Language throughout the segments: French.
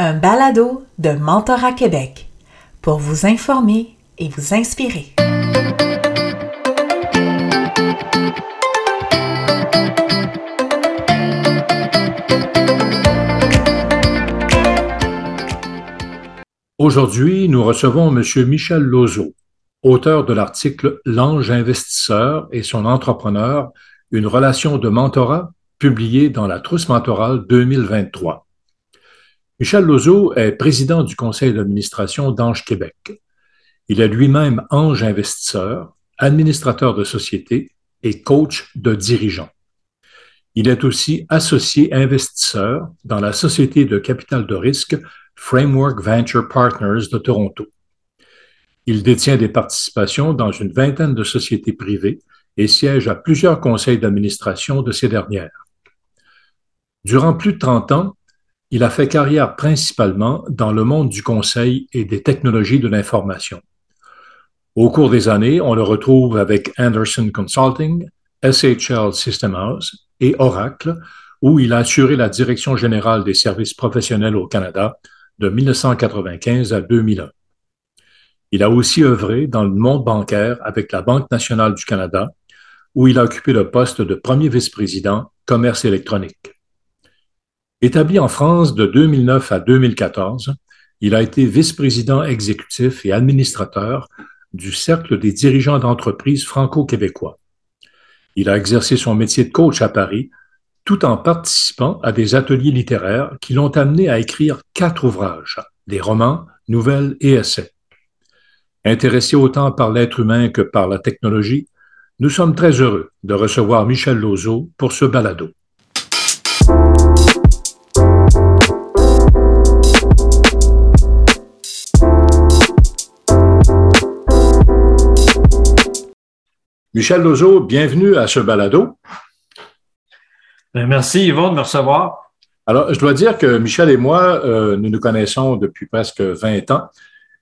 un balado de Mentorat Québec pour vous informer et vous inspirer. Aujourd'hui, nous recevons M. Michel Lozo, auteur de l'article L'ange investisseur et son entrepreneur, une relation de mentorat, publié dans la Trousse mentorale 2023. Michel Lozo est président du conseil d'administration d'Ange Québec. Il est lui-même ange investisseur, administrateur de société et coach de dirigeants. Il est aussi associé investisseur dans la société de capital de risque Framework Venture Partners de Toronto. Il détient des participations dans une vingtaine de sociétés privées et siège à plusieurs conseils d'administration de ces dernières. Durant plus de 30 ans, il a fait carrière principalement dans le monde du conseil et des technologies de l'information. Au cours des années, on le retrouve avec Anderson Consulting, SHL System House et Oracle, où il a assuré la direction générale des services professionnels au Canada de 1995 à 2001. Il a aussi œuvré dans le monde bancaire avec la Banque nationale du Canada, où il a occupé le poste de premier vice-président commerce électronique. Établi en France de 2009 à 2014, il a été vice-président exécutif et administrateur du Cercle des dirigeants d'entreprises franco-québécois. Il a exercé son métier de coach à Paris tout en participant à des ateliers littéraires qui l'ont amené à écrire quatre ouvrages, des romans, nouvelles et essais. Intéressé autant par l'être humain que par la technologie, nous sommes très heureux de recevoir Michel Lozo pour ce balado. Michel Lozo, bienvenue à ce balado. Ben, merci Yvon de me recevoir. Alors, je dois dire que Michel et moi, euh, nous nous connaissons depuis presque 20 ans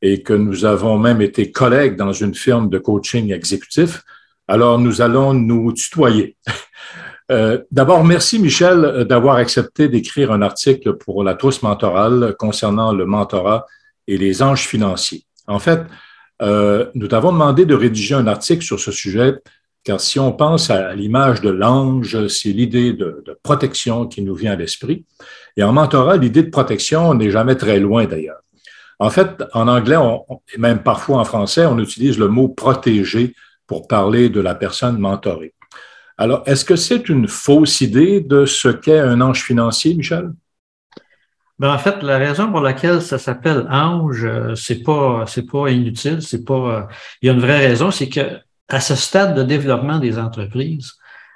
et que nous avons même été collègues dans une firme de coaching exécutif. Alors, nous allons nous tutoyer. Euh, d'abord, merci Michel d'avoir accepté d'écrire un article pour la trousse mentorale concernant le mentorat et les anges financiers. En fait, euh, nous t'avons demandé de rédiger un article sur ce sujet, car si on pense à l'image de l'ange, c'est l'idée de, protection qui nous vient à l'esprit. Et en mentorat, l'idée de protection n'est jamais très loin d'ailleurs. En fait, en anglais, et même parfois en français, on utilise le mot protéger pour parler de la personne mentorée. Alors, est-ce que c'est une fausse idée de ce qu'est un ange financier, Michel? Ben, en fait, la raison pour laquelle ça s'appelle ange, euh, c'est pas, c'est pas inutile, c'est pas, euh, il y a une vraie raison, c'est que à ce stade de développement des entreprises,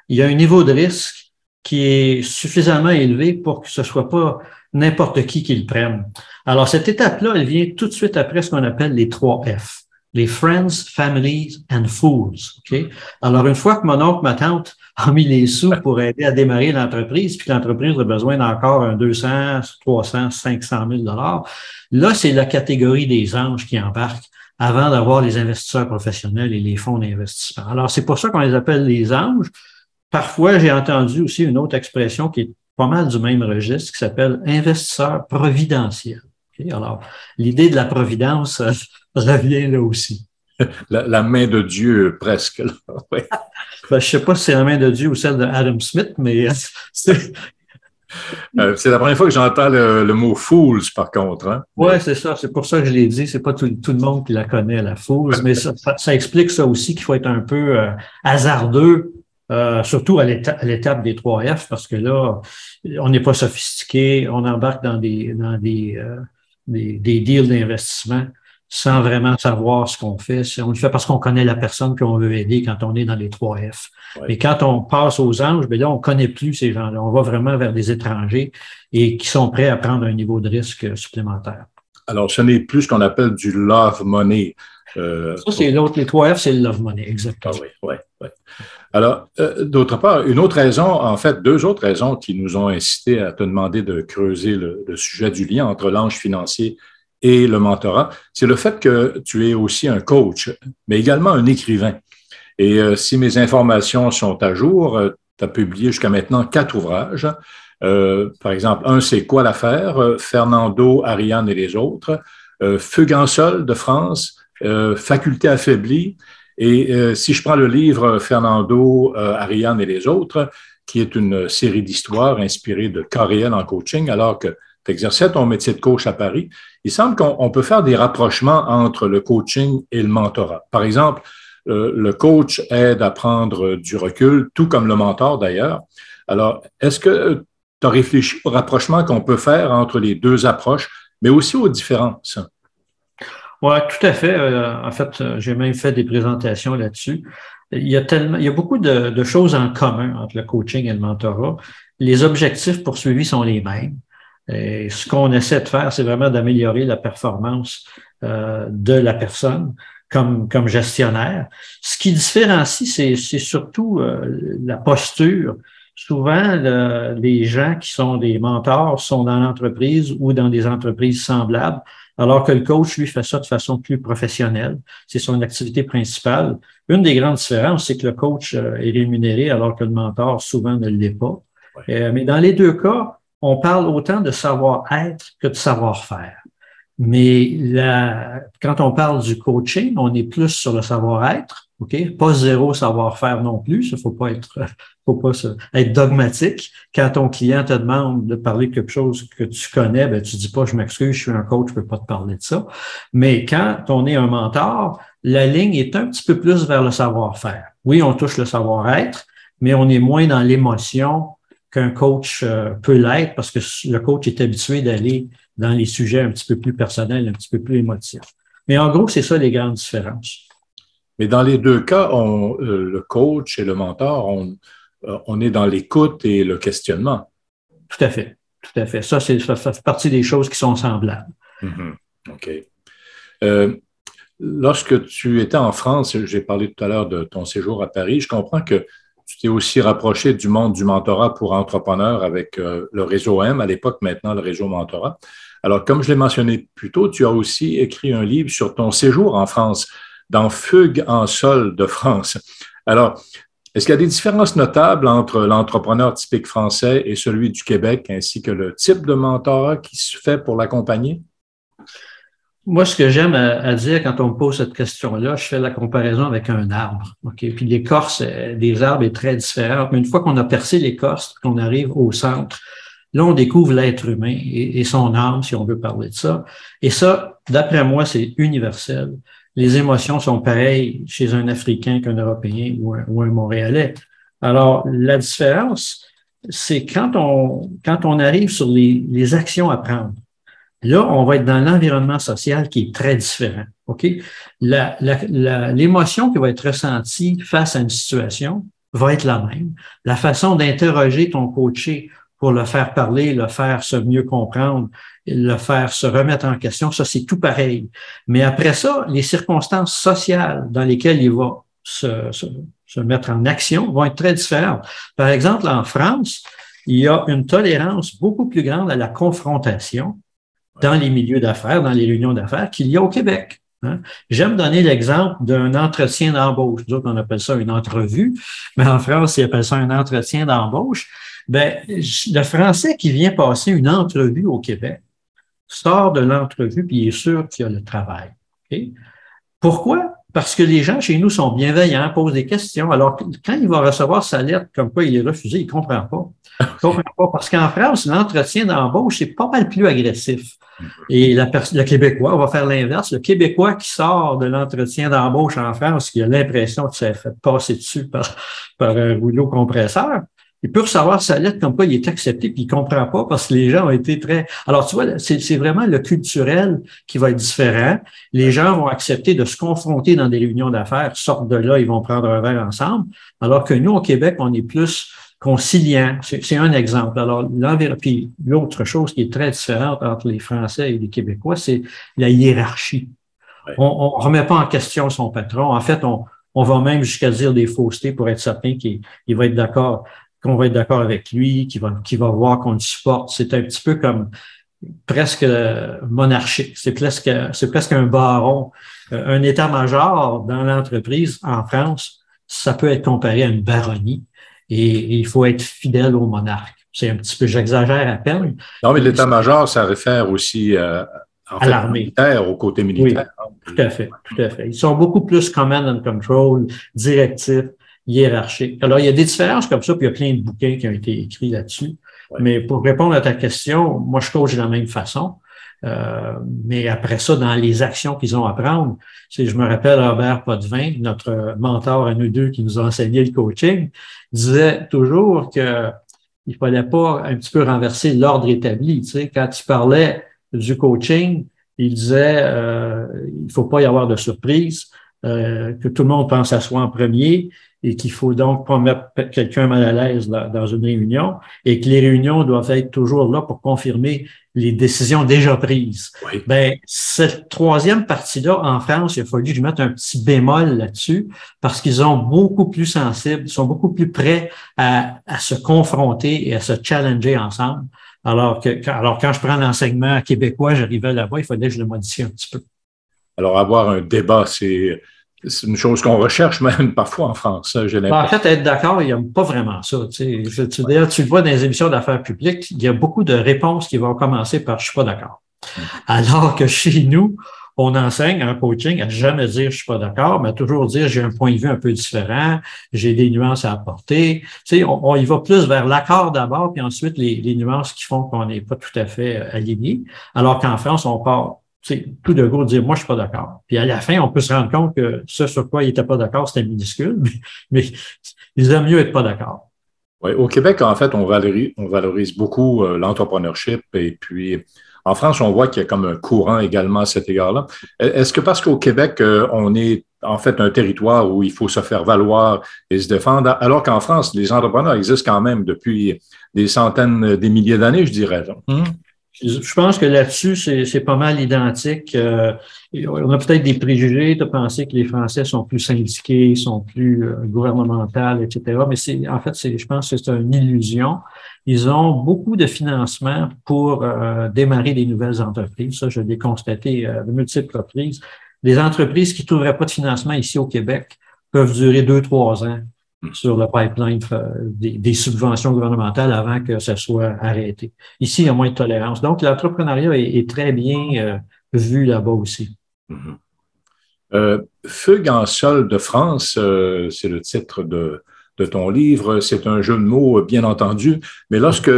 il y a un niveau de risque qui est suffisamment élevé pour que ce soit pas n'importe qui qui le prenne. Alors, cette étape-là, elle vient tout de suite après ce qu'on appelle les trois F. Les Friends, Families and Fools. OK? Alors, une fois que mon oncle, ma tante a mis les sous pour aider à démarrer l'entreprise, puis l'entreprise a besoin d'encore un 200, 300, 500 000 dollars. Là, c'est la catégorie des anges qui embarquent avant d'avoir les investisseurs professionnels et les fonds d'investissement. Alors, c'est pour ça qu'on les appelle les anges. Parfois, j'ai entendu aussi une autre expression qui est pas mal du même registre, qui s'appelle investisseur providentiel. Alors, l'idée de la providence euh, revient là aussi. La, main de Dieu, presque. Ben, je ne sais pas si c'est la main de Dieu ou celle de Adam Smith, mais euh, c'est. la première fois que j'entends le, mot fools, par contre. Hein? Oui, c'est ça. C'est pour ça que je l'ai dit. C'est pas tout, le monde qui la connaît, la fools, mais ça, explique ça aussi qu'il faut être un peu euh, hasardeux, euh, surtout à l'étape des 3F, parce que là, on n'est pas sophistiqué, on embarque dans des, dans des, des, des deals d'investissement sans vraiment savoir ce qu'on fait. On le fait parce qu'on connaît la personne qu'on veut aider quand on est dans les trois F. Mais quand on passe aux anges, bien là, on connaît plus ces gens-là. On va vraiment vers des étrangers et qui sont prêts à prendre un niveau de risque supplémentaire. Alors, ce n'est plus ce qu'on appelle du love money. Euh, Ça, c'est l'autre. Les trois F, c'est le love money, exactement. Ah oui, oui, oui. Alors, euh, d'autre part, une autre raison, en fait, deux autres raisons qui nous ont incité à te demander de creuser le, le sujet du lien entre l'ange financier et le mentorat, c'est le fait que tu es aussi un coach, mais également un écrivain. Et euh, si mes informations sont à jour, euh, tu as publié jusqu'à maintenant quatre ouvrages. par exemple, un, c'est quoi l'affaire? Fernando, Ariane et les autres. Fugue en de France, Faculté affaiblie. Et si je prends le livre Fernando, Ariane et les autres, qui est une série d'histoires inspirées de Coréenne en coaching, alors que exerçais ton métier de coach à Paris, il semble qu'on peut faire des rapprochements entre le coaching et le mentorat. Par exemple, euh, le coach aide à prendre du recul, tout comme le mentor d'ailleurs. Alors, est-ce que tu as réfléchi au rapprochement qu'on peut faire entre les deux approches, mais aussi aux différences? Oui, tout à fait. Euh, en fait, j'ai même fait des présentations là-dessus. Il y a beaucoup de, choses en commun entre le coaching et le mentorat. Les objectifs poursuivis sont les mêmes. Et ce qu'on essaie de faire, c'est vraiment d'améliorer la performance euh, de la personne comme, comme gestionnaire. Ce qui différencie, c'est, c'est surtout euh, la posture. Souvent, les gens qui sont des mentors sont dans l'entreprise ou dans des entreprises semblables, alors que le coach, lui, fait ça de façon plus professionnelle. C'est son activité principale. Une des grandes différences, c'est que le coach euh, est rémunéré alors que le mentor souvent ne l'est pas. mais dans les deux cas, on parle autant de savoir-être que de savoir-faire. Mais quand on parle du coaching, on est plus sur le savoir-être, ok, pas zéro savoir-faire non plus. Il faut pas être, faut pas être dogmatique. Quand ton client te demande de parler de quelque chose que tu connais, ben tu dis pas je m'excuse, je suis un coach, je peux pas te parler de ça. Mais quand on est un mentor, la ligne est un petit peu plus vers le savoir-faire. Oui, on touche le savoir-être, mais on est moins dans l'émotion, qu'un coach euh, peut l'être parce que le coach est habitué d'aller dans les sujets un petit peu plus personnels, un petit peu plus émotifs. Mais en gros, c'est ça les grandes différences. Mais dans les deux cas, on, euh, le coach et le mentor, on, euh, on est dans l'écoute et le questionnement. Tout à fait. Tout à fait. Ça, c'est, ça fait partie des choses qui sont semblables. Mm-hmm. OK. lorsque tu étais en France, j'ai parlé tout à l'heure de ton séjour à Paris, je comprends que tu t'es aussi rapproché du monde du mentorat pour entrepreneurs avec euh, le réseau M, à l'époque maintenant le réseau mentorat. Alors, comme je l'ai mentionné plus tôt, tu as aussi écrit un livre sur ton séjour en France, dans Fugue en sol de France. Alors, est-ce qu'il y a des différences notables entre l'entrepreneur typique français et celui du Québec, ainsi que le type de mentorat qui se fait pour l'accompagner? Moi, ce que j'aime à, dire quand on me pose cette question-là, je fais la comparaison avec un arbre. Puis l'écorce des arbres est très différente. Mais une fois qu'on a percé l'écorce, qu'on arrive au centre, là, on découvre l'être humain et, son âme, si on veut parler de ça. Et ça, d'après moi, c'est universel. Les émotions sont pareilles chez un Africain qu'un Européen ou un, Montréalais. Alors, la différence, c'est quand on, quand on arrive sur les actions à prendre. Là, on va être dans l'environnement social qui est très différent. OK? L'émotion qui va être ressentie face à une situation va être la même. La façon d'interroger ton coaché pour le faire parler, le faire se mieux comprendre, le faire se remettre en question, ça, c'est tout pareil. Mais après ça, les circonstances sociales dans lesquelles il va se, se, se mettre en action vont être très différentes. Par exemple, en France, il y a une tolérance beaucoup plus grande à la confrontation dans les milieux d'affaires, dans les réunions d'affaires qu'il y a au Québec. Hein. J'aime donner l'exemple d'un entretien d'embauche. Nous on appelle ça une entrevue, mais en France, ils appellent ça un entretien d'embauche. Ben, le Français qui vient passer une entrevue au Québec sort de l'entrevue puis il est sûr qu'il y a le travail. Pourquoi? Parce que les gens chez nous sont bienveillants, posent des questions. Alors, quand il va recevoir sa lettre comme quoi il est refusé, il ne comprend pas. Il comprend pas. Parce qu'en France, l'entretien d'embauche est pas mal plus agressif. Et la le Québécois, on va faire l'inverse. Le Québécois qui sort de l'entretien d'embauche en France, qui a l'impression que ça fait passer dessus par, par un rouleau compresseur, il peut recevoir sa lettre comme quoi il est accepté, puis il comprend pas parce que les gens ont été très. Alors, tu vois, c'est vraiment le culturel qui va être différent. Les gens vont accepter de se confronter dans des réunions d'affaires, sortent de là, ils vont prendre un verre ensemble. Alors que nous, au Québec, on est plus conciliant. C'est un exemple. Alors, puis l'autre chose qui est très différente entre les Français et les Québécois, c'est la hiérarchie. On ne remet pas en question son patron. En fait, on, on va même jusqu'à dire des faussetés pour être certain qu'il va être d'accord qu'on va être d'accord avec lui, qui va, qui va voir qu'on le supporte. C'est un petit peu comme presque monarchique. C'est presque, c'est presque un baron. Euh, un état-major dans l'entreprise en France, ça peut être comparé à une baronnie et, il faut être fidèle au monarque. c'est un petit peu, j'exagère à peine. Non, mais l'état-major, ça réfère aussi euh, à l'armée. au côté militaire. Oui, tout à fait, tout à fait. Ils sont beaucoup plus command and control, directifs, hiérarchiques. Alors, il y a des différences comme ça, puis il y a plein de bouquins qui ont été écrits là-dessus. Mais pour répondre à ta question, moi, je coach de la même façon. Euh, mais après ça, dans les actions qu'ils ont à prendre, je me rappelle Robert Potvin, notre mentor à nous deux qui nous a enseigné le coaching, disait toujours que il fallait pas un petit peu renverser l'ordre établi. Tu sais, quand il parlait du coaching, il disait euh, il faut pas y avoir de surprise, euh, que tout le monde pense à soi en premier et qu'il faut donc pas mettre quelqu'un mal à l'aise dans une réunion et que les réunions doivent être toujours là pour confirmer les décisions déjà prises. Oui. Ben, cette troisième partie-là, en France, il a fallu que je mette un petit bémol là-dessus parce qu'ils sont beaucoup plus sensibles, ils sont beaucoup plus prêts à, à se confronter et à se challenger ensemble. Alors que, alors quand je prends l'enseignement québécois, j'arrivais là-bas, il fallait que je le modifie un petit peu. Alors, avoir un débat, c'est c'est une chose qu'on recherche même parfois en France. Ben, en fait, être d'accord, il n'y a pas vraiment ça. Tu sais. Tu le vois dans les émissions d'affaires publiques, il y a beaucoup de réponses qui vont commencer par je suis pas d'accord. Mm. Alors que chez nous, on enseigne en coaching à jamais dire je suis pas d'accord, mais à toujours dire j'ai un point de vue un peu différent, j'ai des nuances à apporter. Tu sais, on, y va plus vers l'accord d'abord, puis ensuite les, les nuances qui font qu'on n'est pas tout à fait euh, aligné. Alors qu'en France, on part tout de go dire moi je suis pas d'accord. Puis à la fin, on peut se rendre compte que ce sur quoi il était pas d'accord, c'était minuscule, mais, mais ils aiment mieux être pas d'accord. Oui, au Québec, en fait, on valorise, on valorise beaucoup euh, l'entrepreneurship et puis en France, on voit qu'il y a comme un courant également à cet égard-là. Est-ce que parce qu'au Québec, euh, on est en fait un territoire où il faut se faire valoir et se défendre, alors qu'en France, les entrepreneurs existent quand même depuis des centaines, des milliers d'années, je dirais. Je pense que là-dessus, c'est pas mal identique. Euh, on a peut-être des préjugés de penser que les Français sont plus syndiqués, sont plus euh, gouvernementaux, etc. Mais c'est en fait, je pense que c'est une illusion. Ils ont beaucoup de financement pour euh, démarrer des nouvelles entreprises. Ça, je l'ai constaté à de multiples reprises. Des entreprises qui ne trouveraient pas de financement ici au Québec peuvent durer deux, trois ans sur le pipeline des, subventions gouvernementales avant que ça soit arrêté. Ici, il y a moins de tolérance. Donc, l'entrepreneuriat est, très bien euh, vu là-bas aussi. Mm-hmm. Euh, Fugue en sol de France, euh, c'est le titre de, de ton livre. C'est un jeu de mots, bien entendu. Mais lorsque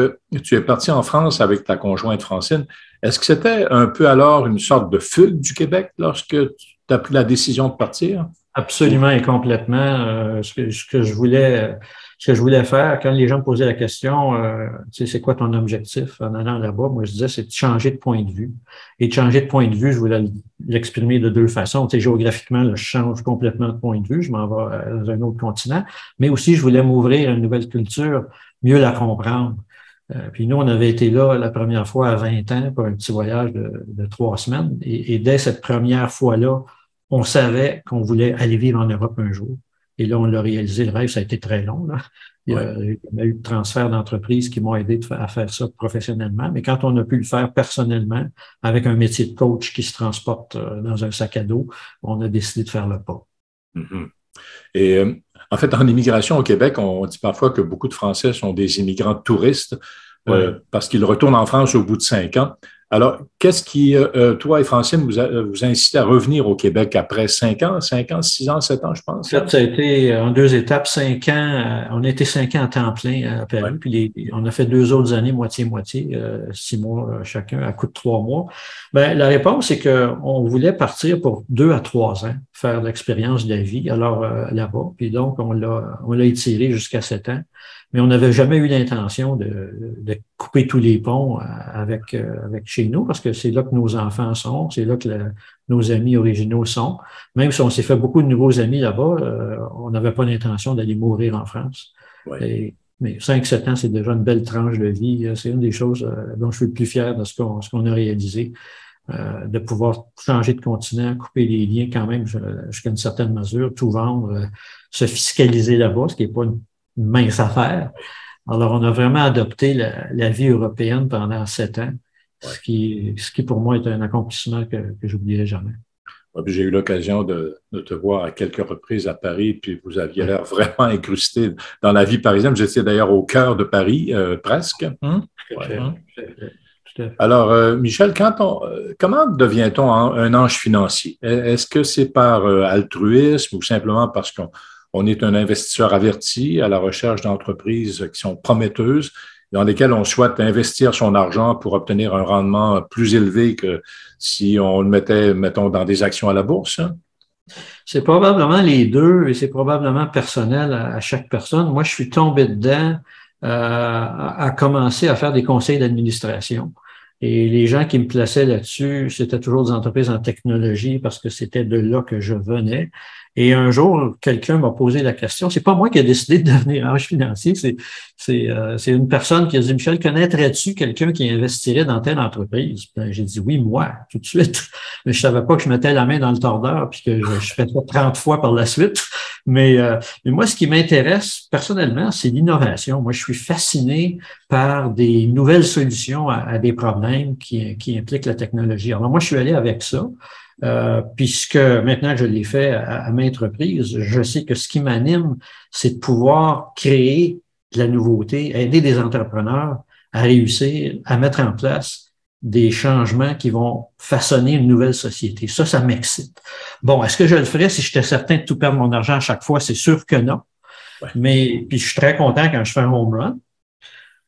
tu es parti en France avec ta conjointe Francine, est-ce que c'était un peu alors une sorte de fugue du Québec lorsque tu as pris la décision de partir? Absolument et complètement. Euh, ce, que, ce, que, je voulais, ce que je voulais faire, quand les gens me posaient la question, euh, c'est quoi ton objectif en allant là-bas, moi je disais, c'est de changer de point de vue. Et de changer de point de vue, je voulais l'exprimer de deux façons. Tu sais, géographiquement, là, je change complètement de point de vue, je m'en vais euh, dans un autre continent, mais aussi je voulais m'ouvrir à une nouvelle culture, mieux la comprendre. Euh, puis nous, on avait été là la première fois à 20 ans pour un petit voyage de, trois semaines. Et dès cette première fois-là, on savait qu'on voulait aller vivre en Europe un jour. Et là, on l'a réalisé. Le rêve, ça a été très long. Là. Il, y a, eu de transferts d'entreprises qui m'ont aidé à faire ça professionnellement. Mais quand on a pu le faire personnellement, avec un métier de coach qui se transporte euh, dans un sac à dos, on a décidé de faire le pas. Mm-hmm. Et euh, en fait, en immigration au Québec, on dit parfois que beaucoup de Français sont des immigrants touristes euh, parce qu'ils retournent en France au bout de cinq ans. Alors, qu'est-ce qui, euh, euh, toi et Francine, vous a, vous incité à revenir au Québec après cinq ans, cinq ans, six ans, sept ans, je pense? ça a été en deux étapes, cinq ans. On a été cinq ans à temps plein à Paris, puis on a fait deux autres années moitié-moitié, six mois chacun, à coup de trois mois. Ben, la réponse, c'est qu'on voulait partir pour deux à trois ans, faire l'expérience de la vie, alors là-bas. Puis donc, on l'a, on l'a étiré jusqu'à sept ans mais on n'avait jamais eu l'intention de, de, couper tous les ponts euh, avec, euh, avec chez nous, parce que c'est là que nos enfants sont, c'est là que nos amis originaux sont. Même si on s'est fait beaucoup de nouveaux amis là-bas, euh, on n'avait pas l'intention d'aller mourir en France. Et, mais 5-7 ans, c'est déjà une belle tranche de vie. C'est une des choses dont je suis le plus fier de ce qu'on qu'on a réalisé. Euh, de pouvoir changer de continent, couper les liens quand même jusqu'à une certaine mesure, tout vendre, se fiscaliser là-bas, ce qui n'est pas une mince affaire. Alors, on a vraiment adopté la, vie européenne pendant sept ans, ce, qui, ce qui pour moi est un accomplissement que, que j'oublierai jamais. J'ai eu l'occasion de, te voir à quelques reprises à Paris, puis vous aviez l'air vraiment incrusté dans la vie parisienne. J'étais d'ailleurs au cœur de Paris, euh, presque. Hein? Alors, euh, Michel, quand on, euh, comment devient-on un ange financier? Est-ce que c'est par altruisme ou simplement parce qu'on est un investisseur averti à la recherche d'entreprises qui sont prometteuses dans lesquelles on souhaite investir son argent pour obtenir un rendement plus élevé que si on le mettait, mettons, dans des actions à la bourse? Hein? C'est probablement les deux et c'est probablement personnel à, chaque personne. Moi, je suis tombé dedans euh, à, commencer à faire des conseils d'administration. Et les gens qui me plaçaient là-dessus, c'était toujours des entreprises en technologie parce que c'était de là que je venais. Et un jour, quelqu'un m'a posé la question. C'est pas moi qui ai décidé de devenir ange financier. C'est c'est euh, une personne qui a dit Michel, connaîtrais-tu quelqu'un qui investirait dans telle entreprise? Ben, J'ai dit oui, moi, tout de suite. Mais je savais pas que je mettais la main dans le tordeur puis que je, je ferais ça 30 fois par la suite. Mais, euh, mais moi, ce qui m'intéresse personnellement, c'est l'innovation. Moi, je suis fasciné par des nouvelles solutions à, à des problèmes qui, qui impliquent la technologie. Alors moi, je suis allé avec ça. Euh, puisque maintenant que je l'ai fait à, maintes reprises, je sais que ce qui m'anime, c'est de pouvoir créer de la nouveauté, aider des entrepreneurs à réussir à mettre en place des changements qui vont façonner une nouvelle société. Ça, ça m'excite. Bon, est-ce que je le ferais si j'étais certain de tout perdre mon argent à chaque fois? C'est sûr que non. Mais puis je suis très content quand je fais un home run.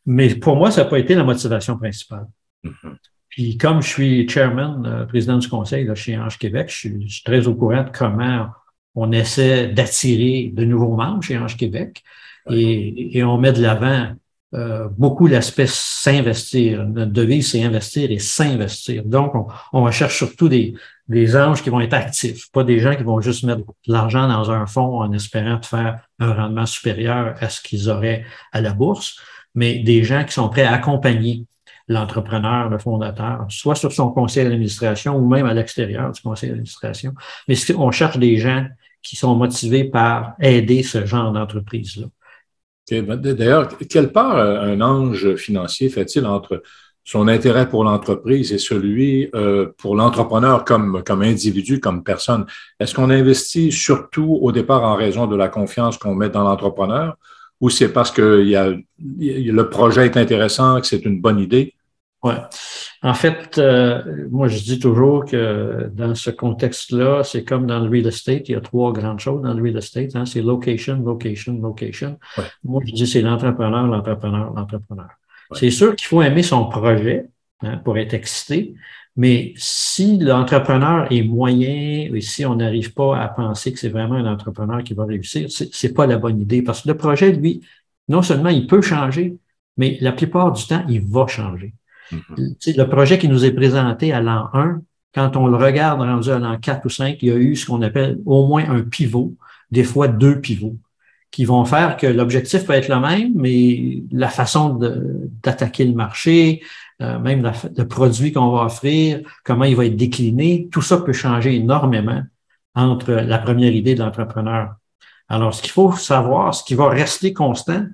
Mais pour moi, ça n'a pas été la motivation principale. Mm-hmm. Puis comme je suis chairman, euh, président du conseil là, chez Ange Québec, je suis, très au courant de comment on essaie d'attirer de nouveaux membres chez Ange Québec et, et on met de l'avant euh, beaucoup l'aspect s'investir. Notre devise, c'est investir et s'investir. Donc, on, on, recherche surtout des, des anges qui vont être actifs, pas des gens qui vont juste mettre de l'argent dans un fonds en espérant de faire un rendement supérieur à ce qu'ils auraient à la bourse, mais des gens qui sont prêts à accompagner l'entrepreneur, le fondateur, soit sur son conseil d'administration ou même à l'extérieur du conseil d'administration. Mais on cherche des gens qui sont motivés par aider ce genre d'entreprise-là. Ben, d'ailleurs, quelle part euh, un ange financier fait-il entre son intérêt pour l'entreprise et celui euh, pour l'entrepreneur comme, comme individu, comme personne? Est-ce qu'on investit surtout au départ en raison de la confiance qu'on met dans l'entrepreneur ou c'est parce que y a, le projet est intéressant, que c'est une bonne idée? Oui. En fait, euh, moi, je dis toujours que dans ce contexte-là, c'est comme dans le real estate, il y a trois grandes choses dans le real estate. Hein, c'est location, location, location. Moi, je dis c'est l'entrepreneur, l'entrepreneur, l'entrepreneur. C'est sûr qu'il faut aimer son projet hein, pour être excité, mais si l'entrepreneur est moyen et si on n'arrive pas à penser que c'est vraiment un entrepreneur qui va réussir, c'est pas la bonne idée parce que le projet, lui, non seulement il peut changer, mais la plupart du temps, il va changer. Mm-hmm. Le projet qui nous est présenté à l'an 1, quand on le regarde rendu à l'an 4 ou 5, il y a eu ce qu'on appelle au moins un pivot, des fois deux pivots, qui vont faire que l'objectif peut être le même, mais la façon d'attaquer le marché, euh, même le produit qu'on va offrir, comment il va être décliné, tout ça peut changer énormément entre la première idée de l'entrepreneur. Alors, ce qu'il faut savoir, ce qui va rester constant,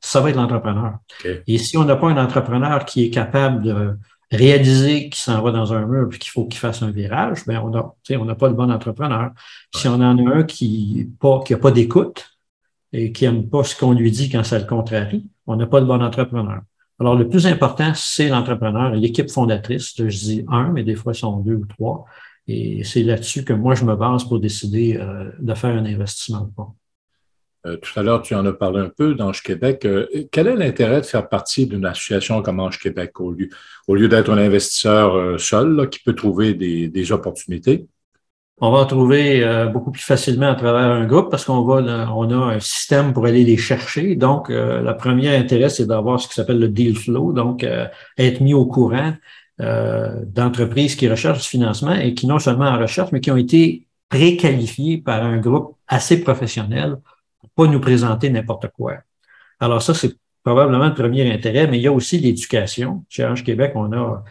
ça va être l'entrepreneur. Et si on n'a pas un entrepreneur qui est capable de réaliser qu'il s'en va dans un mur puis qu'il faut qu'il fasse un virage, ben on a, on n'a pas le bon entrepreneur. Si on en a un qui pas qui a pas d'écoute et qui aime pas ce qu'on lui dit quand ça le contrarie, on n'a pas le bon entrepreneur. Alors, le plus important, c'est l'entrepreneur et l'équipe fondatrice. Je dis un, mais des fois, ils sont deux ou trois. Et c'est là-dessus que moi, je me base pour décider euh, de faire un investissement ou pas. Euh, tout à l'heure, tu en as parlé un peu d'Ange Québec. Euh, quel est l'intérêt de faire partie d'une association comme Ange Québec au lieu, au lieu d'être un investisseur seul qui peut trouver des opportunités? On va en trouver euh, beaucoup plus facilement à travers un groupe parce qu'on on a un système pour aller les chercher. Donc, euh, le premier intérêt, c'est d'avoir ce qui s'appelle le deal flow, donc euh, être mis au courant d'entreprises qui recherchent du financement et qui non seulement en recherche, mais qui ont été préqualifiées par un groupe assez professionnel pour pas nous présenter n'importe quoi. Alors ça, c'est probablement le premier intérêt, mais il y a aussi l'éducation. Chez Ange Québec, on a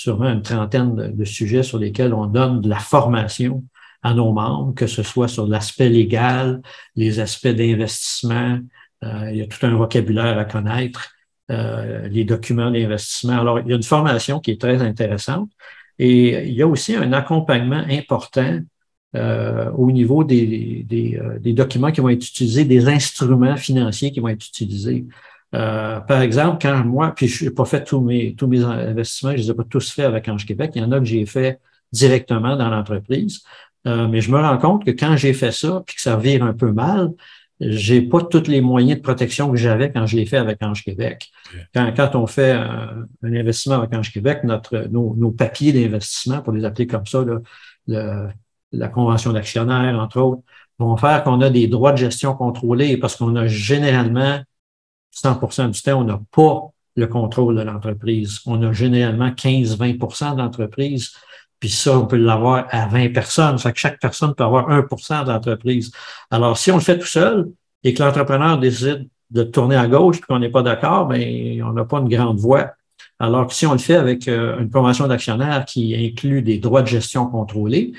sûrement une trentaine de, sujets sur lesquels on donne de la formation à nos membres, que ce soit sur l'aspect légal, les aspects d'investissement. Euh, il y a tout un vocabulaire à connaître, euh, les documents d'investissement. Alors, il y a une formation qui est très intéressante et il y a aussi un accompagnement important euh, au niveau des, des, documents qui vont être utilisés, des instruments financiers qui vont être utilisés. Euh, par exemple, quand moi, puis je n'ai pas fait tous mes, tous mes investissements, je ne les ai pas tous faits avec Ange Québec, il y en a que j'ai fait directement dans l'entreprise. mais je me rends compte que quand j'ai fait ça, puis que ça vire un peu mal, j'ai pas tous les moyens de protection que j'avais quand je l'ai fait avec Ange Québec. Quand, quand on fait un, investissement avec Ange Québec, notre, nos, nos papiers d'investissement, pour les appeler comme ça, là, le, la convention d'actionnaire, entre autres, vont faire qu'on a des droits de gestion contrôlés parce qu'on a généralement 100% du temps, on n'a pas le contrôle de l'entreprise. On a généralement 15-20% d'entreprise, puis ça, on peut l'avoir à 20 personnes. Ça fait que chaque personne peut avoir 1 de l'entreprise. Alors, si on le fait tout seul et que l'entrepreneur décide de tourner à gauche et qu'on n'est pas d'accord, bien, on n'a pas une grande voix. Alors que si on le fait avec euh, une convention d'actionnaire qui inclut des droits de gestion contrôlés,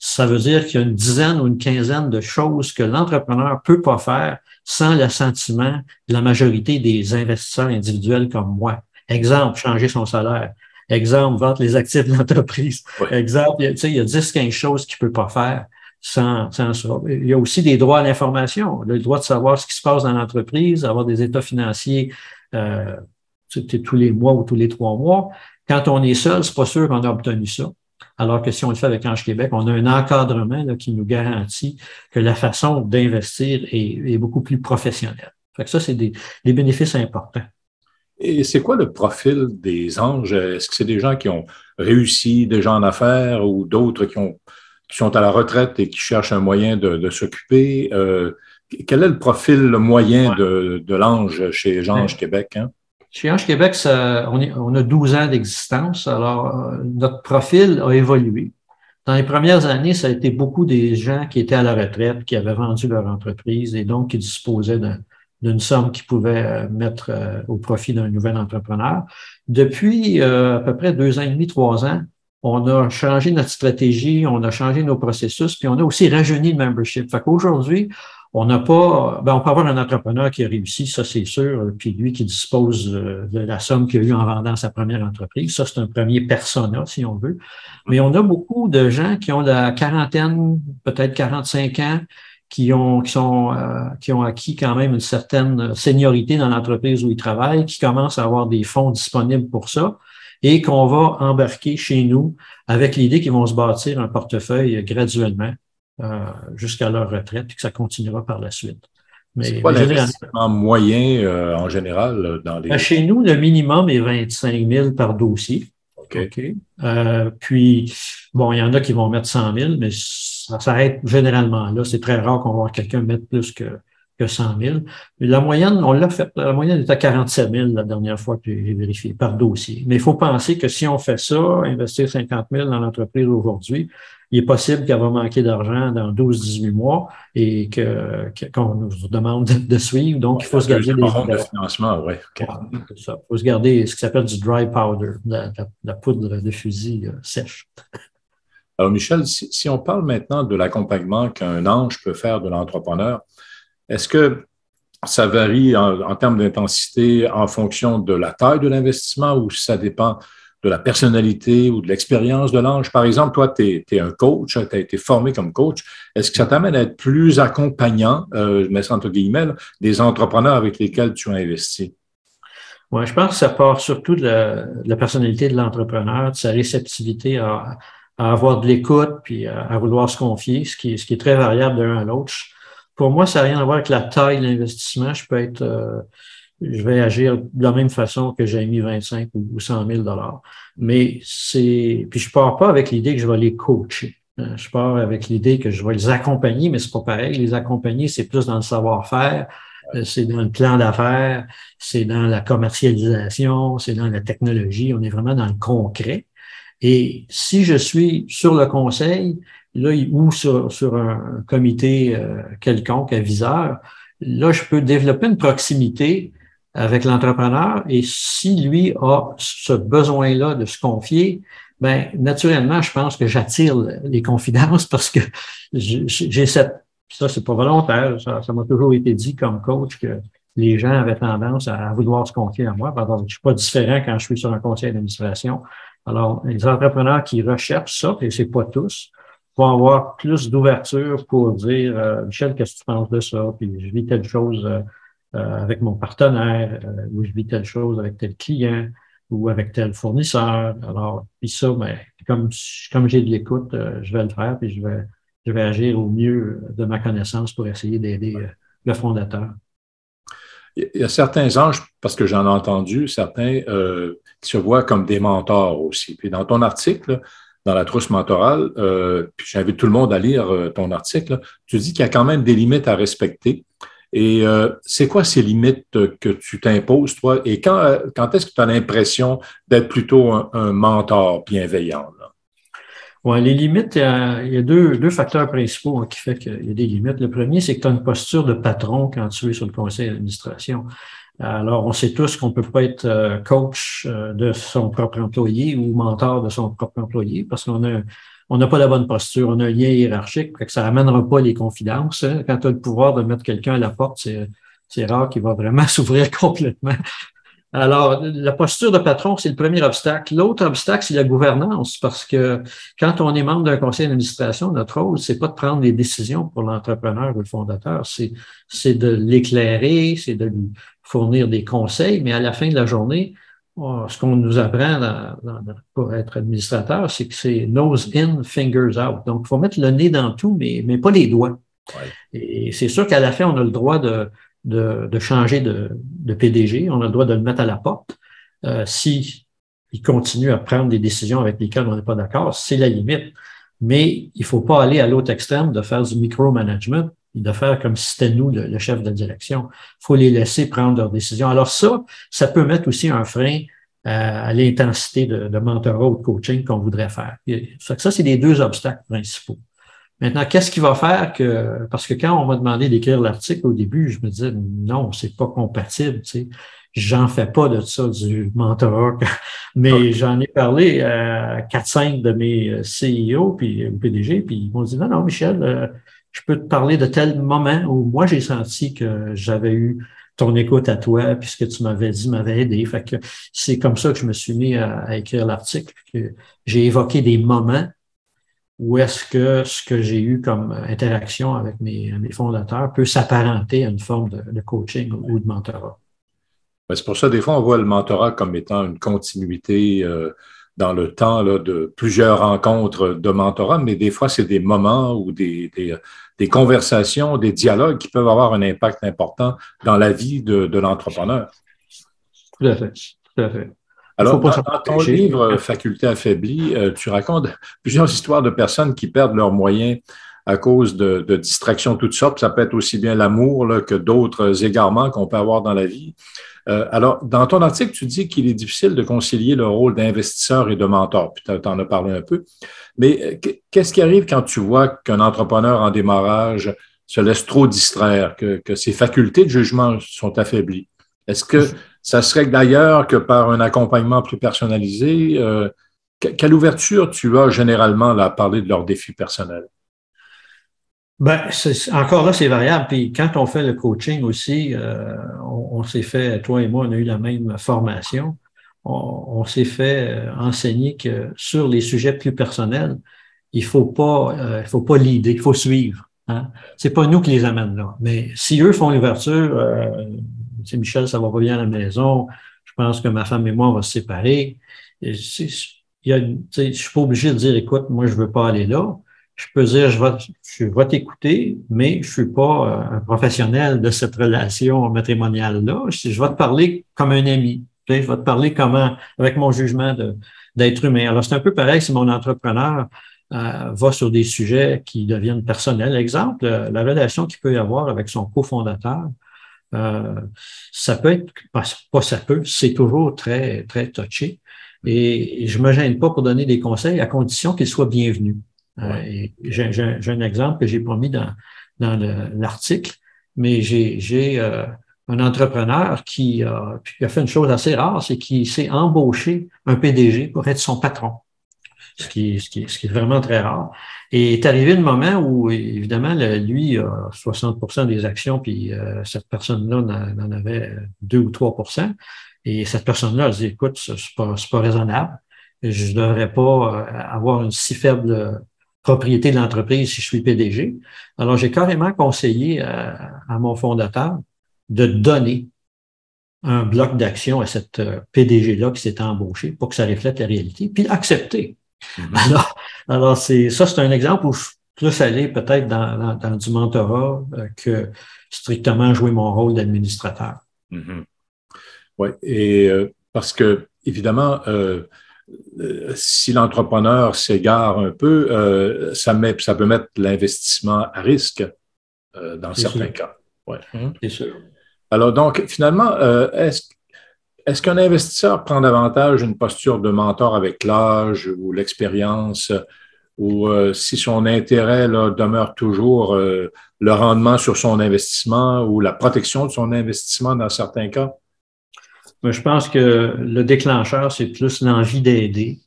ça veut dire qu'il y a une dizaine ou une quinzaine de choses que l'entrepreneur peut pas faire sans l'assentiment de la majorité des investisseurs individuels comme moi. Exemple, changer son salaire. Exemple, vendre les actifs de l'entreprise. Exemple, il y a 10-15 choses qu'il peut pas faire sans, sans ça. Il y a aussi des droits à l'information, le droit de savoir ce qui se passe dans l'entreprise, avoir des états financiers euh, tous les mois ou tous les trois mois. Quand on est seul, c'est pas sûr qu'on a obtenu ça. Alors que si on le fait avec Ange Québec, on a un encadrement qui nous garantit que la façon d'investir est, beaucoup plus professionnelle. Fait ça, c'est des, bénéfices importants. Et c'est quoi le profil des anges? Est-ce que c'est des gens qui ont réussi, des gens en affaires ou d'autres qui, sont à la retraite et qui cherchent un moyen de, s'occuper? Euh, quel est le profil moyen de, l'ange chez Ange ben, Québec? Hein? Chez Ange Québec, on, a 12 ans d'existence, alors euh, notre profil a évolué. Dans les premières années, ça a été beaucoup des gens qui étaient à la retraite, qui avaient vendu leur entreprise et donc qui disposaient d'une somme qu'ils pouvaient euh, mettre euh, au profit d'un nouvel entrepreneur. Depuis à peu près deux ans et demi, trois ans, on a changé notre stratégie, on a changé nos processus, puis on a aussi rajeuni le membership. Fait qu'aujourd'hui, on n'a pas, ben on peut avoir un entrepreneur qui a réussi, ça c'est sûr, puis lui qui dispose euh, de la somme qu'il a eue en vendant sa première entreprise. Ça, c'est un premier persona, si on veut. Mais on a beaucoup de gens qui ont la quarantaine, peut-être 45 ans, qui ont, qui sont, euh, qui ont acquis quand même une certaine seniorité dans l'entreprise où ils travaillent, qui commencent à avoir des fonds disponibles pour ça et qu'on va embarquer chez nous avec l'idée qu'ils vont se bâtir un portefeuille graduellement jusqu'à leur retraite et que ça continuera par la suite. Mais c'est quoi l'investissement moyen euh, en général dans les... Ben, chez nous, le minimum est 25 000 par dossier. OK. Euh, puis, bon, il y en a qui vont mettre 100 000, mais ça s'arrête généralement là. C'est très rare qu'on va voir quelqu'un mettre plus que, que 100 000. la moyenne, on l'a fait, la moyenne est à 47 000 la dernière fois que j'ai vérifié par dossier. Mais il faut penser que si on fait ça, investir 50 000 dans l'entreprise aujourd'hui, il est possible qu'elle va manquer d'argent dans 12-18 mois et que, qu'on nous demande de suivre. Donc, il faut se garder des de financement, ouais. Il faut se garder ce qui s'appelle du dry powder, la, poudre de fusil euh, sèche. Alors, Michel, si, on parle maintenant de l'accompagnement qu'un ange peut faire de l'entrepreneur, est-ce que ça varie en, termes d'intensité en fonction de la taille de l'investissement ou ça dépend de la personnalité ou de l'expérience de l'ange. Par exemple, toi, tu es, un coach, tu as été formé comme coach. Est-ce que ça t'amène à être plus accompagnant, euh, je mets entre guillemets, des entrepreneurs avec lesquels tu as investi? Oui, je pense que ça part surtout de la, personnalité de l'entrepreneur, de sa réceptivité à, avoir de l'écoute puis à, vouloir se confier, ce qui est très variable d'un à l'autre. Pour moi, ça n'a rien à voir avec la taille de l'investissement. Je peux être euh, je vais agir de la même façon que j'ai mis 25 ou 100 000 dollars. Mais c'est, puis je pars pas avec l'idée que je vais les coacher. Hein. Je pars avec l'idée que je vais les accompagner, mais c'est pas pareil. Les accompagner, c'est plus dans le savoir-faire, euh, c'est dans le plan d'affaires, c'est dans la commercialisation, c'est dans la technologie. On est vraiment dans le concret. Et si je suis sur le conseil, là, ou sur, sur un comité euh, quelconque, aviseur, là, je peux développer une proximité avec l'entrepreneur et si lui a ce besoin-là de se confier, ben naturellement, je pense que j'attire les confidences parce que j'ai cette ça c'est pas volontaire, ça m'a toujours été dit comme coach que les gens avaient tendance à vouloir se confier à moi. Pardon, je suis pas différent quand je suis sur un conseil d'administration. Alors, les entrepreneurs qui recherchent ça, et c'est pas tous, va avoir plus d'ouverture pour dire euh, Michel, qu'est-ce que tu penses de ça? Puis je vis telle chose euh, euh, avec mon partenaire, ou je vis telle chose avec tel client ou avec tel fournisseur. Alors, puis ça, ben, comme, comme j'ai de l'écoute, je vais le faire, puis je vais, je vais agir au mieux de ma connaissance pour essayer d'aider le fondateur. Il y a certains anges, parce que j'en ai entendu, certains qui se voient comme des mentors aussi. Puis dans ton article, dans la trousse mentorale, euh, puis j'invite tout le monde à lire euh, ton article, tu dis qu'il y a quand même des limites à respecter. Et euh, c'est quoi ces limites que tu t'imposes, toi? Et quand, quand est-ce que tu as l'impression d'être plutôt un, mentor bienveillant? Les limites, il y a, deux, deux, facteurs principaux qui font qu'il y a des limites. Le premier, c'est que tu as une posture de patron quand tu es sur le conseil d'administration. Alors, on sait tous qu'on peut pas être euh, coach euh, de son propre employé ou mentor de son propre employé parce qu'on a on n'a pas la bonne posture, on a un lien hiérarchique, que ça pas les confidences. Hein. Quand tu as le pouvoir de mettre quelqu'un à la porte, c'est rare qu'il va vraiment s'ouvrir complètement. Alors, la posture de patron, c'est le premier obstacle. L'autre obstacle, c'est la gouvernance, parce que quand on est membre d'un conseil d'administration, notre rôle, c'est pas de prendre des décisions pour l'entrepreneur ou le fondateur, c'est de l'éclairer, c'est de lui fournir des conseils, mais à la fin de la journée, oh, ce qu'on nous apprend pour être administrateur, c'est que c'est nose in, fingers out. Donc, il faut mettre le nez dans tout, mais, mais pas les doigts. Et c'est sûr qu'à la fin, on a le droit de, de, de changer de, de, PDG, on a le droit de le mettre à la porte. Euh, si il continue à prendre des décisions avec lesquelles on n'est pas d'accord, c'est la limite. Mais il faut pas aller à l'autre extrême de faire du micromanagement de faire comme si c'était nous le, chef de direction. Il faut les laisser prendre leurs décisions. Alors ça, ça peut mettre aussi un frein euh, à, l'intensité de, de mentorat ou de coaching qu'on voudrait faire. Ça, ça c'est les deux obstacles principaux. Maintenant, qu'est-ce qui va faire que, parce que quand on m'a demandé d'écrire l'article au début, je me disais, non, c'est pas compatible, tu sais. J'en fais pas de ça, du mentorat. Mais j'en ai parlé à 4-5 de mes euh, CEO puis PDG, puis ils m'ont dit, non, non, Michel, euh, je peux te parler de tel moment où moi, j'ai senti que j'avais eu ton écoute à toi, puis ce que tu m'avais dit m'avait aidé. Fait que c'est comme ça que je me suis mis à, écrire l'article, que j'ai évoqué des moments où est-ce que ce que j'ai eu comme interaction avec mes, mes fondateurs peut s'apparenter à une forme de, coaching ou de mentorat. C'est pour ça, des fois, on voit le mentorat comme étant une continuité euh, dans le temps là, de plusieurs rencontres de mentorat, mais des fois, c'est des moments ou des, des, conversations, des dialogues qui peuvent avoir un impact important dans la vie de, de l'entrepreneur. Tout à fait. Tout à fait. Alors, dans, ton livre Faculté affaiblie, euh, tu racontes plusieurs histoires de personnes qui perdent leurs moyens à cause de, de distractions toutes sortes. Ça peut être aussi bien l'amour que d'autres égarements qu'on peut avoir dans la vie. Euh, alors, dans ton article, tu dis qu'il est difficile de concilier le rôle d'investisseur et de mentor, puis tu en as parlé un peu. Mais euh, qu'est-ce qui arrive quand tu vois qu'un entrepreneur en démarrage se laisse trop distraire, que, ses facultés de jugement sont affaiblies? Est-ce que ça serait d'ailleurs que par un accompagnement plus personnalisé, euh, quelle ouverture tu as généralement à parler de leurs défis personnels? Ben, encore là, c'est variable. Puis quand on fait le coaching aussi, euh, on, s'est fait, toi et moi, on a eu la même formation. On, s'est fait euh, enseigner que sur les sujets plus personnels, il faut pas, euh, il faut pas l'idée, il faut suivre. Hein? C'est pas nous qui les amène là. Mais si eux font l'ouverture, euh, Michel, ça va pas à la maison. Je pense que ma femme et moi, on va se séparer. Et il y a, je suis pas obligé de dire, écoute, moi, je veux pas aller là je peux dire, je vais, je vais t'écouter, mais je suis pas euh, un professionnel de cette relation matrimoniale-là. Je, vais te parler comme un ami. Je vais te parler comment, avec mon jugement d'être humain. Alors, c'est un peu pareil si mon entrepreneur euh, va sur des sujets qui deviennent personnels. Exemple, euh, la relation qu'il peut y avoir avec son cofondateur. Euh, ça peut être, pas ça peut, c'est toujours très, très touché. Et je me gêne pas pour donner des conseils à condition qu'ils soient bienvenus. Euh, j'ai un exemple que j'ai pas mis dans, dans l'article, mais j'ai euh, un entrepreneur qui, a fait une chose assez rare, c'est qu'il s'est embauché un PDG pour être son patron, ce qui, ce, qui, ce qui est vraiment très rare. Et est arrivé le moment où, évidemment, lui a 60 des actions, puis euh, cette personne-là en, avait 2 ou 3% Et cette personne-là, elle dit, écoute, c'est pas, pas raisonnable. Je ne devrais pas avoir une si faible propriété de l'entreprise si je suis PDG. Alors, j'ai carrément conseillé à, mon fondateur de donner un bloc d'action à cette euh, PDG-là qui s'est embauché pour que ça reflète la réalité, puis accepter. Mm-hmm. Alors, alors c'est ça, c'est un exemple où je suis plus allé peut-être dans, dans, du mentorat euh, que strictement jouer mon rôle d'administrateur. Mm-hmm. Oui, et euh, parce que, évidemment, si l'entrepreneur s'égare un peu, ça, met, ça peut mettre l'investissement à risque dans certains cas. Ouais. C'est sûr. Alors donc, finalement, euh, est-ce qu'un investisseur prend davantage une posture de mentor avec l'âge ou l'expérience, ou euh, si son intérêt demeure toujours euh, le rendement sur son investissement ou la protection de son investissement dans certains cas? je pense que le déclencheur, c'est plus l'envie d'aider.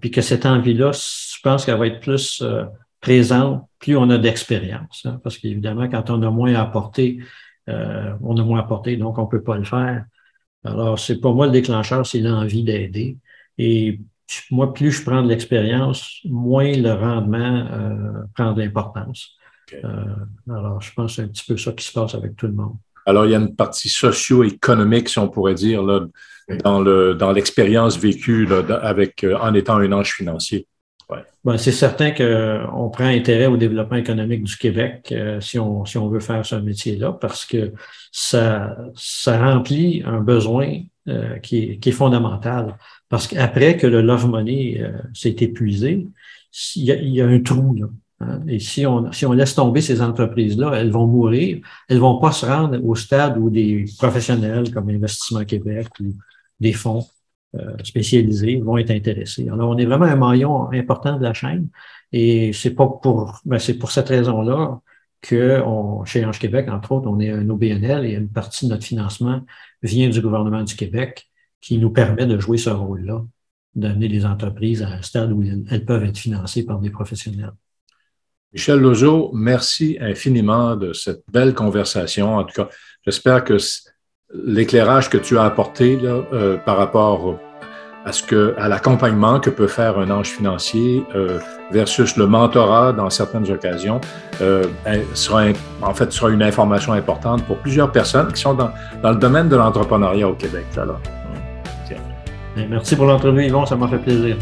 puis que cette envie-là, je pense qu'elle va être plus présente plus on a d'expérience. Hein, parce qu'évidemment, quand on a moins à apporter, euh, on a moins apporté, donc on ne peut pas le faire. Alors, c'est pas moi le déclencheur, c'est l'envie d'aider. Et moi, plus je prends de l'expérience, moins le rendement euh, prend de l'importance. Euh, alors, je pense que c'est un petit peu ça qui se passe avec tout le monde. Alors, il y a une partie socio-économique, si on pourrait dire, là, dans, le, dans l'expérience vécue avec, en étant un ange financier. Ben, c'est certain qu'on prend intérêt au développement économique du Québec euh, si, on, si on veut faire ce métier-là, parce que ça, ça remplit un besoin euh, qui, est, qui, est, fondamental. Parce qu'après que le love money euh, s'est épuisé, il y, a, il y, a, un trou. Là, hein. Et si on, si on laisse tomber ces entreprises-là, elles vont mourir. Elles vont pas se rendre au stade où des professionnels comme Investissement Québec ou des fonds euh, spécialisés vont être intéressés. Alors, on est vraiment un maillon important de la chaîne et c'est pas pour, ben, c'est pour cette raison-là que on, chez Ange Québec, entre autres, on est un OBNL et une partie de notre financement vient du gouvernement du Québec qui nous permet de jouer ce rôle-là, d'amener les entreprises à un stade où elles peuvent être financées par des professionnels. Michel Lozo, merci infiniment de cette belle conversation. En tout cas, j'espère que l'éclairage que tu as apporté là, euh, par rapport à ce que à l'accompagnement que peut faire un ange financier euh, versus le mentorat dans certaines occasions euh, sera en fait sera une information importante pour plusieurs personnes qui sont dans, le domaine de l'entrepreneuriat au Québec. Alors, Merci pour l'entrevue, Yvon, ça m'a fait plaisir.